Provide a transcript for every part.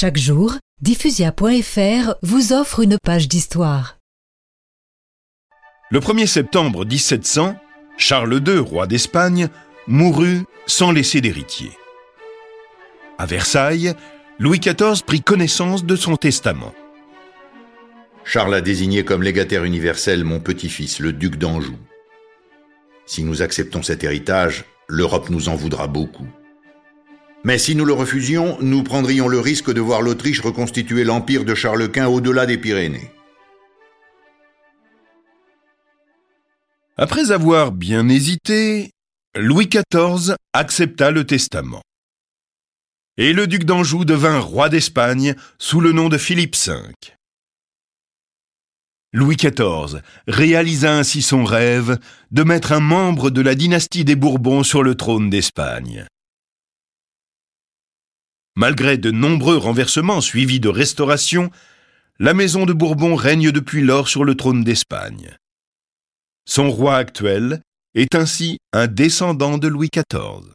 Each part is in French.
Chaque jour, diffusia.fr vous offre une page d'histoire. Le 1er septembre 1700, Charles II, roi d'Espagne, mourut sans laisser d'héritier. À Versailles, Louis XIV prit connaissance de son testament. Charles a désigné comme légataire universel mon petit-fils, le duc d'Anjou. Si nous acceptons cet héritage, l'Europe nous en voudra beaucoup. Mais si nous le refusions, nous prendrions le risque de voir l'Autriche reconstituer l'empire de Charles Quint au-delà des Pyrénées. Après avoir bien hésité, Louis XIV accepta le testament. Et le duc d'Anjou devint roi d'Espagne sous le nom de Philippe V. Louis XIV réalisa ainsi son rêve de mettre un membre de la dynastie des Bourbons sur le trône d'Espagne. Malgré de nombreux renversements suivis de restaurations, la maison de Bourbon règne depuis lors sur le trône d'Espagne. Son roi actuel est ainsi un descendant de Louis XIV.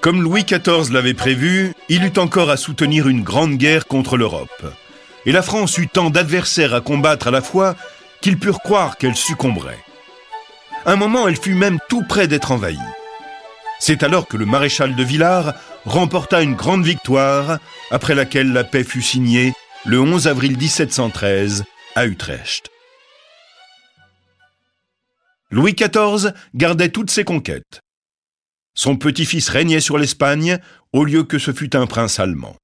Comme Louis XIV l'avait prévu, il eut encore à soutenir une grande guerre contre l'Europe. Et la France eut tant d'adversaires à combattre à la fois qu'ils purent croire qu'elle succomberait. Un moment, elle fut même tout près d'être envahie. C'est alors que le maréchal de Villars remporta une grande victoire, après laquelle la paix fut signée le 11 avril 1713 à Utrecht. Louis XIV gardait toutes ses conquêtes. Son petit-fils régnait sur l'Espagne au lieu que ce fût un prince allemand.